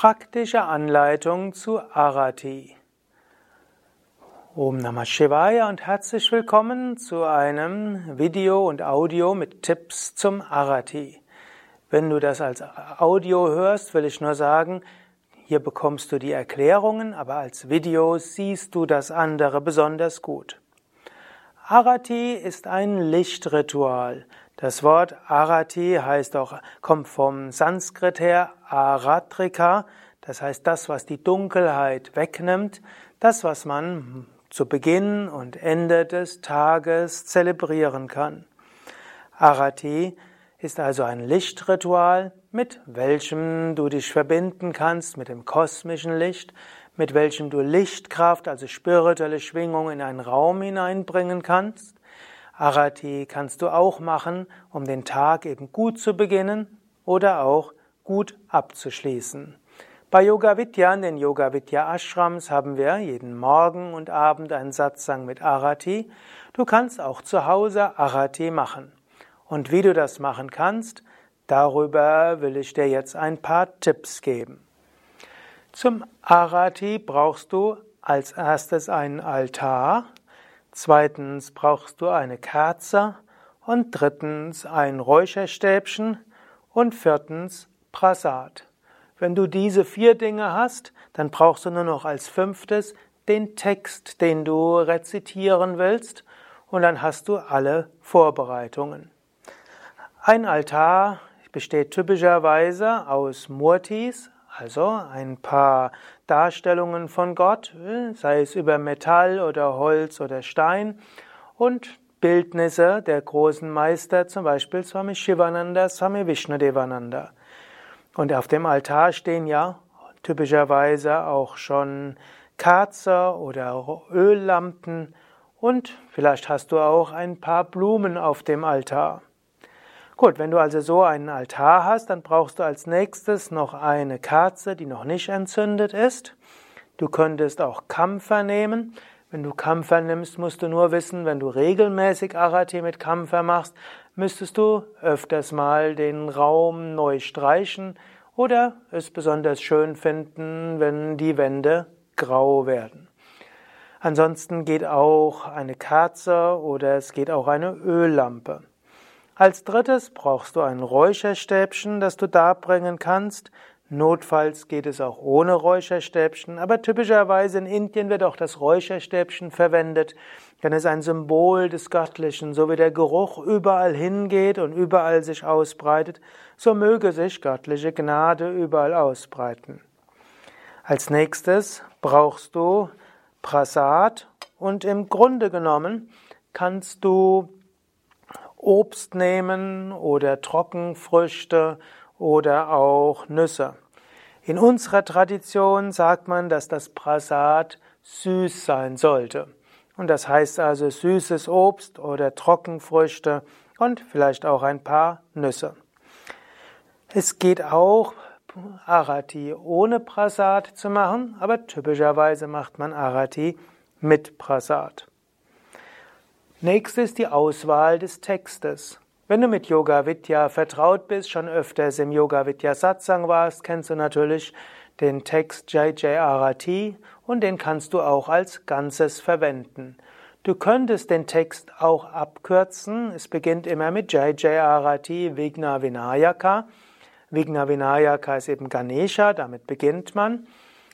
Praktische Anleitung zu Arati. Om Namah Shivaya und herzlich willkommen zu einem Video und Audio mit Tipps zum Arati. Wenn du das als Audio hörst, will ich nur sagen, hier bekommst du die Erklärungen, aber als Video siehst du das andere besonders gut. Arati ist ein Lichtritual. Das Wort Arati heißt auch, kommt vom Sanskrit her Aratrika, das heißt das, was die Dunkelheit wegnimmt, das, was man zu Beginn und Ende des Tages zelebrieren kann. Arati ist also ein Lichtritual, mit welchem du dich verbinden kannst mit dem kosmischen Licht, mit welchem du Lichtkraft, also spirituelle Schwingung in einen Raum hineinbringen kannst Arati kannst du auch machen, um den Tag eben gut zu beginnen oder auch gut abzuschließen. Bei Yoga Vidya, in den Yoga Vidya Ashrams, haben wir jeden Morgen und Abend einen Satsang mit Arati. Du kannst auch zu Hause Arati machen. Und wie du das machen kannst, darüber will ich dir jetzt ein paar Tipps geben. Zum Arati brauchst du als erstes einen Altar, Zweitens brauchst du eine Kerze und drittens ein Räucherstäbchen und viertens Prasad. Wenn du diese vier Dinge hast, dann brauchst du nur noch als fünftes den Text, den du rezitieren willst, und dann hast du alle Vorbereitungen. Ein Altar besteht typischerweise aus Murtis, also ein paar Darstellungen von Gott, sei es über Metall oder Holz oder Stein, und Bildnisse der großen Meister, zum Beispiel Swami Shivananda, Swami Vishnudevananda. Und auf dem Altar stehen ja typischerweise auch schon Kerze oder Öllampen und vielleicht hast du auch ein paar Blumen auf dem Altar. Gut, wenn du also so einen Altar hast, dann brauchst du als nächstes noch eine Kerze, die noch nicht entzündet ist. Du könntest auch Kampfer nehmen. Wenn du Kampfer nimmst, musst du nur wissen, wenn du regelmäßig Arati mit Kampfer machst, müsstest du öfters mal den Raum neu streichen oder es besonders schön finden, wenn die Wände grau werden. Ansonsten geht auch eine Kerze oder es geht auch eine Öllampe. Als drittes brauchst du ein Räucherstäbchen, das du darbringen kannst. Notfalls geht es auch ohne Räucherstäbchen, aber typischerweise in Indien wird auch das Räucherstäbchen verwendet, denn es ist ein Symbol des Göttlichen. So wie der Geruch überall hingeht und überall sich ausbreitet, so möge sich göttliche Gnade überall ausbreiten. Als nächstes brauchst du Prasad und im Grunde genommen kannst du Obst nehmen oder Trockenfrüchte oder auch Nüsse. In unserer Tradition sagt man, dass das Prasad süß sein sollte. Und das heißt also süßes Obst oder Trockenfrüchte und vielleicht auch ein paar Nüsse. Es geht auch, Arati ohne Prasad zu machen, aber typischerweise macht man Arati mit Prasad. Nächstes die Auswahl des Textes. Wenn du mit Yoga Vidya vertraut bist, schon öfters im Yoga Vidya Satsang warst, kennst du natürlich den Text Jai Arati und den kannst du auch als Ganzes verwenden. Du könntest den Text auch abkürzen. Es beginnt immer mit Jai Arati Vigna Vinayaka. Vigna Vinayaka ist eben Ganesha, damit beginnt man.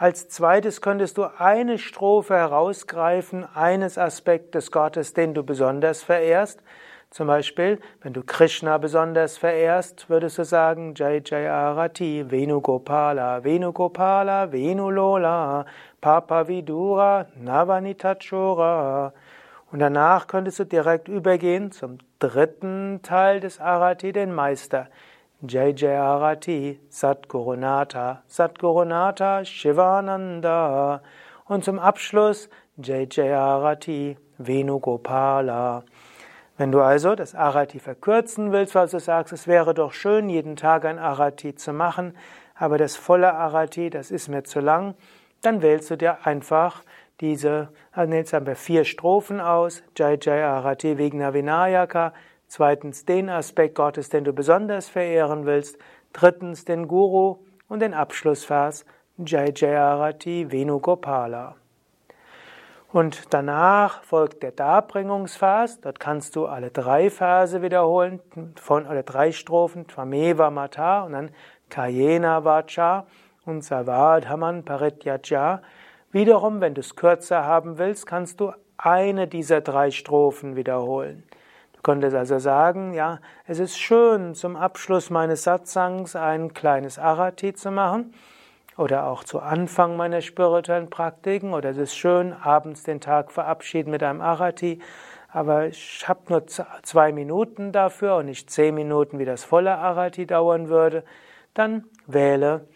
Als zweites könntest du eine Strophe herausgreifen, eines Aspekt des Gottes, den du besonders verehrst. Zum Beispiel, wenn du Krishna besonders verehrst, würdest du sagen Jai Jai Arati, Venugopala, Venugopala, Venulola, Papa Vidura, Navanitachora. Und danach könntest du direkt übergehen zum dritten Teil des Arati, den Meister. Jai Jai Arati, Satgurunata, Satgurunata, Shivananda. Und zum Abschluss Jai Jai Arati, Venugopala. Wenn du also das Arati verkürzen willst, weil du sagst, es wäre doch schön, jeden Tag ein Arati zu machen, aber das volle Arati, das ist mir zu lang, dann wählst du dir einfach diese, also jetzt haben wir vier Strophen aus, Jai Jai Arati Vigna Vinayaka, Zweitens den Aspekt Gottes, den du besonders verehren willst. Drittens den Guru und den Abschlussvers Jai Jayarati Venugopala. Und danach folgt der Darbringungsvers. Dort kannst du alle drei Verse wiederholen, von, oder drei Strophen, Tvameva Mata und dann Kayena Vacha und Savadhaman Parityaja. Wiederum, wenn du es kürzer haben willst, kannst du eine dieser drei Strophen wiederholen. Du könntest also sagen, ja, es ist schön, zum Abschluss meines Satsangs ein kleines Arati zu machen oder auch zu Anfang meiner spirituellen Praktiken. Oder es ist schön, abends den Tag verabschieden mit einem Arati, aber ich habe nur zwei Minuten dafür und nicht zehn Minuten, wie das volle Arati dauern würde, dann wähle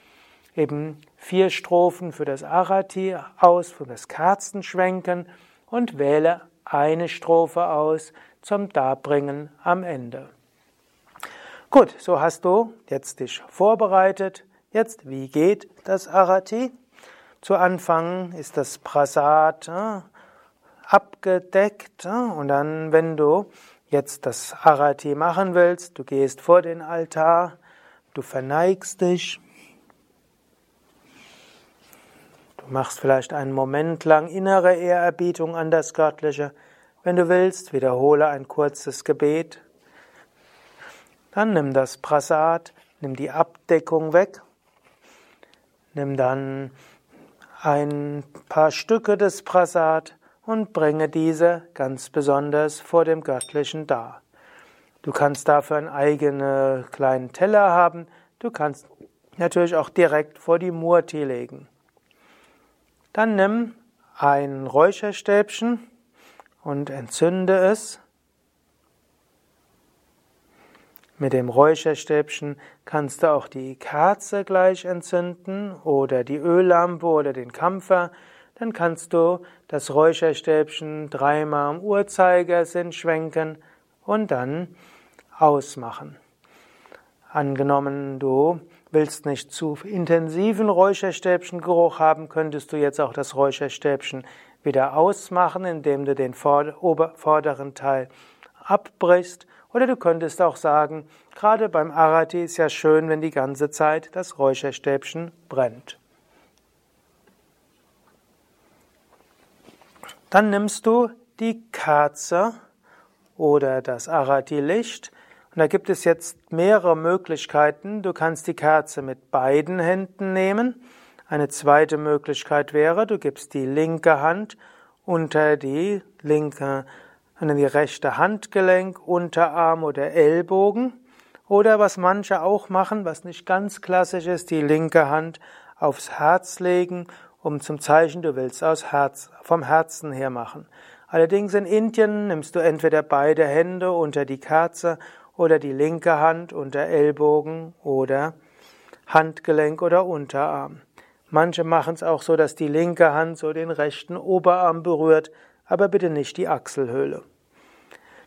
eben vier Strophen für das Arati aus, für das Kerzenschwenken und wähle eine Strophe aus zum Darbringen am Ende. Gut, so hast du jetzt dich vorbereitet. Jetzt, wie geht das Arati? Zu Anfang ist das Prasad äh, abgedeckt äh, und dann, wenn du jetzt das Arati machen willst, du gehst vor den Altar, du verneigst dich, du machst vielleicht einen Moment lang innere Ehrerbietung an das Göttliche. Wenn du willst, wiederhole ein kurzes Gebet. Dann nimm das Prasad, nimm die Abdeckung weg Nimm dann ein paar Stücke des Prasad und bringe diese ganz besonders vor dem Göttlichen dar. Du kannst dafür einen eigenen kleinen Teller haben. Du kannst natürlich auch direkt vor die Murti legen. Dann nimm ein Räucherstäbchen und entzünde es Mit dem Räucherstäbchen kannst du auch die Kerze gleich entzünden oder die Öllampe oder den Kampfer. Dann kannst du das Räucherstäbchen dreimal im Uhrzeigersinn schwenken und dann ausmachen. Angenommen, du willst nicht zu intensiven Räucherstäbchengeruch haben, könntest du jetzt auch das Räucherstäbchen wieder ausmachen, indem du den vorderen Teil abbrichst oder du könntest auch sagen, gerade beim Arati ist ja schön, wenn die ganze Zeit das Räucherstäbchen brennt. Dann nimmst du die Kerze oder das Arati-Licht. Und da gibt es jetzt mehrere Möglichkeiten. Du kannst die Kerze mit beiden Händen nehmen. Eine zweite Möglichkeit wäre, du gibst die linke Hand unter die linke an die rechte Handgelenk, Unterarm oder Ellbogen. Oder was manche auch machen, was nicht ganz klassisch ist, die linke Hand aufs Herz legen, um zum Zeichen, du willst aus Herz, vom Herzen her machen. Allerdings in Indien nimmst du entweder beide Hände unter die Kerze oder die linke Hand unter Ellbogen oder Handgelenk oder Unterarm. Manche machen es auch so, dass die linke Hand so den rechten Oberarm berührt, aber bitte nicht die Achselhöhle.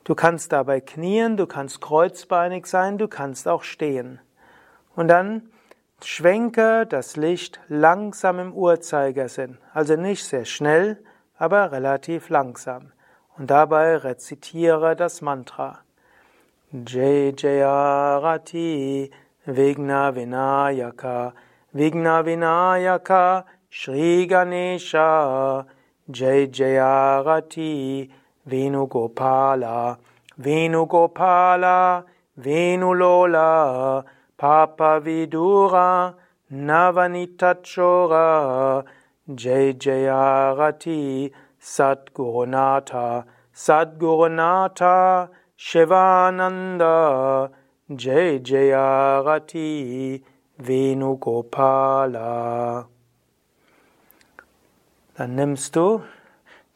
Du kannst dabei knien, du kannst kreuzbeinig sein, du kannst auch stehen. Und dann schwenke das Licht langsam im Uhrzeigersinn, also nicht sehr schnell, aber relativ langsam. Und dabei rezitiere das Mantra. Jai Jayarati Vigna Vinayaka Vigna Vinayaka Shri Ganesha Jai Jayarati Venugopala, Venugopala, Venulola, Papa Vidura, Navanitachora, Jai Jayarati, Sadgurunata, Sadgurunata, Shivananda, Jai Jayarati, Venugopala. Dann nimmst du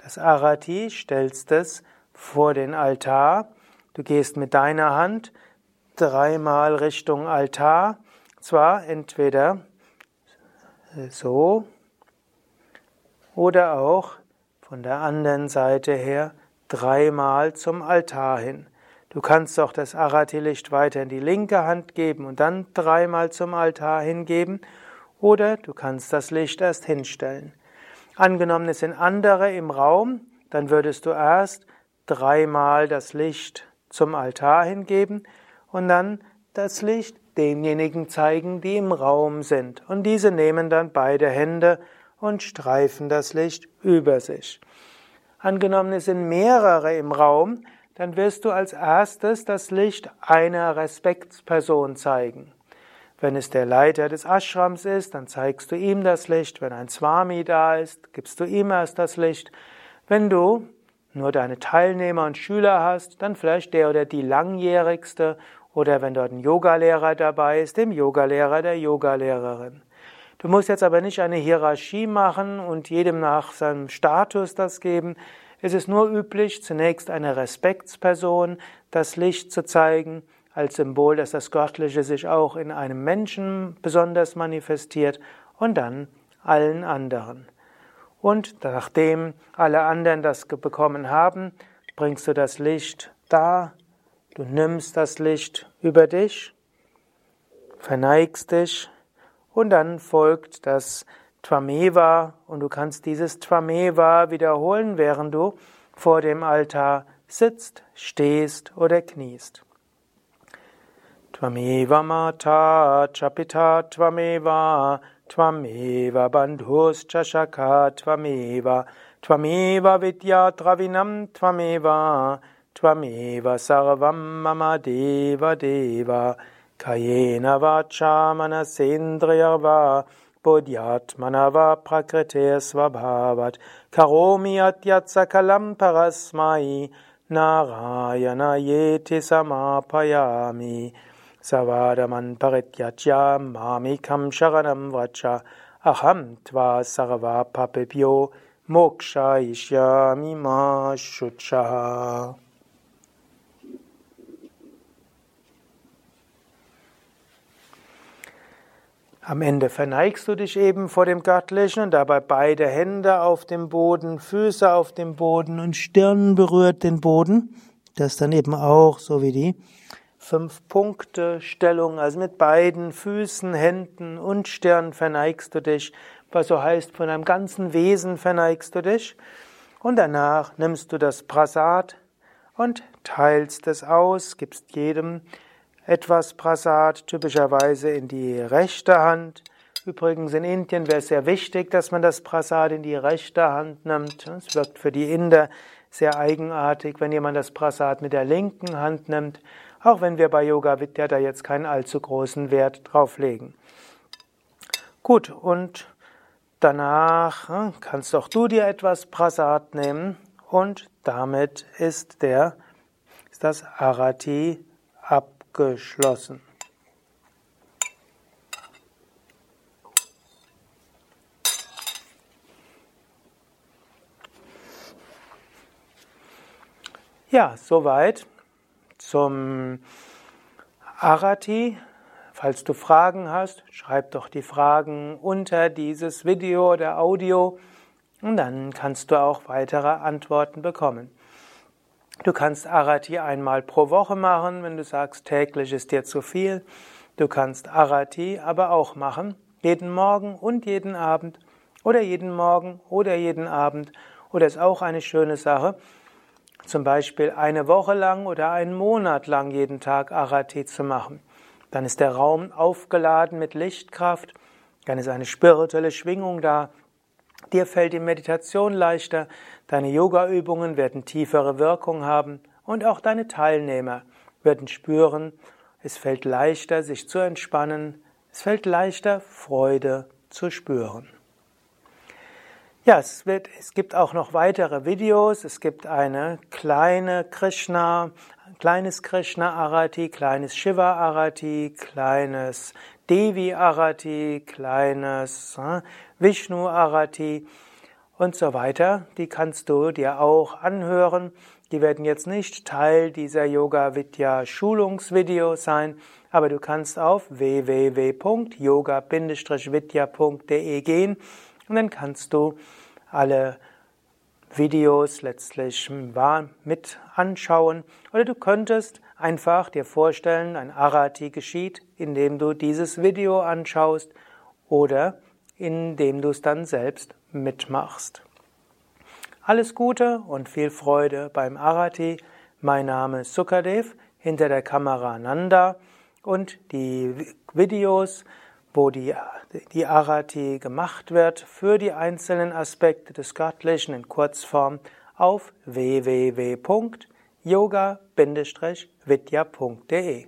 das Arati stellst es vor den Altar. Du gehst mit deiner Hand dreimal Richtung Altar. Zwar entweder so oder auch von der anderen Seite her dreimal zum Altar hin. Du kannst auch das Arati-Licht weiter in die linke Hand geben und dann dreimal zum Altar hingeben, oder du kannst das Licht erst hinstellen. Angenommen, es sind andere im Raum, dann würdest du erst dreimal das Licht zum Altar hingeben und dann das Licht denjenigen zeigen, die im Raum sind. Und diese nehmen dann beide Hände und streifen das Licht über sich. Angenommen, es sind mehrere im Raum, dann wirst du als erstes das Licht einer Respektsperson zeigen. Wenn es der Leiter des Ashrams ist, dann zeigst du ihm das Licht. Wenn ein Swami da ist, gibst du ihm erst das Licht. Wenn du nur deine Teilnehmer und Schüler hast, dann vielleicht der oder die langjährigste oder wenn dort ein Yogalehrer dabei ist, dem Yogalehrer der Yogalehrerin. Du musst jetzt aber nicht eine Hierarchie machen und jedem nach seinem Status das geben. Es ist nur üblich, zunächst eine Respektsperson das Licht zu zeigen als Symbol, dass das Göttliche sich auch in einem Menschen besonders manifestiert und dann allen anderen. Und nachdem alle anderen das bekommen haben, bringst du das Licht da, du nimmst das Licht über dich, verneigst dich und dann folgt das Twameva und du kannst dieses Twameva wiederholen, während du vor dem Altar sitzt, stehst oder kniest. Tvameva Mata Chapita Tvameva Tvameva Bandhuscha Shaka Tvameva Tvameva Vidya Travinam Tvameva Tvameva Sarvam Mama Deva Deva Kayena Vacha Manasendriyava Bodhyatmanava Prakrite Svabhavat Karomi Atyat Parasmai Narayana Yeti Samapayami Savadaman Parityajya Mamikam Sharanam Vacha Aham Tva Sarva Papebhyo Moksha Ishyami Ma Shuchaha Am Ende verneigst du dich eben vor dem Göttlichen und dabei beide Hände auf dem Boden, Füße auf dem Boden und Stirn berührt den Boden. Das dann eben auch so wie die Fünf-Punkte-Stellung, also mit beiden Füßen, Händen und Stirn verneigst du dich, was so heißt, von deinem ganzen Wesen verneigst du dich. Und danach nimmst du das Prasad und teilst es aus, gibst jedem etwas Prasad, typischerweise in die rechte Hand. Übrigens in Indien wäre es sehr wichtig, dass man das Prasad in die rechte Hand nimmt. Es wirkt für die Inder sehr eigenartig, wenn jemand das Prasad mit der linken Hand nimmt auch wenn wir bei Yoga Vidya da jetzt keinen allzu großen Wert drauf legen. Gut, und danach hm, kannst auch du dir etwas Prasad nehmen und damit ist der ist das Arati abgeschlossen. Ja, soweit zum Arati. Falls du Fragen hast, schreib doch die Fragen unter dieses Video oder Audio und dann kannst du auch weitere Antworten bekommen. Du kannst Arati einmal pro Woche machen, wenn du sagst, täglich ist dir zu viel. Du kannst Arati aber auch machen, jeden Morgen und jeden Abend oder jeden Morgen oder jeden Abend. Oder ist auch eine schöne Sache zum Beispiel eine Woche lang oder einen Monat lang jeden Tag Arati zu machen. Dann ist der Raum aufgeladen mit Lichtkraft, dann ist eine spirituelle Schwingung da. Dir fällt die Meditation leichter, deine Yoga-Übungen werden tiefere Wirkung haben und auch deine Teilnehmer werden spüren, es fällt leichter, sich zu entspannen, es fällt leichter, Freude zu spüren. Ja, es, wird, es gibt auch noch weitere Videos. Es gibt eine kleine Krishna, kleines Krishna Arati, kleines Shiva Arati, kleines Devi Arati, kleines äh, Vishnu Arati und so weiter. Die kannst du dir auch anhören. Die werden jetzt nicht Teil dieser Yoga Vidya Schulungsvideos sein, aber du kannst auf www.yoga-vidya.de gehen und dann kannst du alle Videos letztlich mit anschauen. Oder du könntest einfach dir vorstellen, ein Arati geschieht, indem du dieses Video anschaust oder indem du es dann selbst mitmachst. Alles Gute und viel Freude beim Arati. Mein Name ist Sukadev, hinter der Kamera Nanda und die Videos, wo die, die Arati gemacht wird für die einzelnen Aspekte des Göttlichen in Kurzform auf www.yoga-vidya.de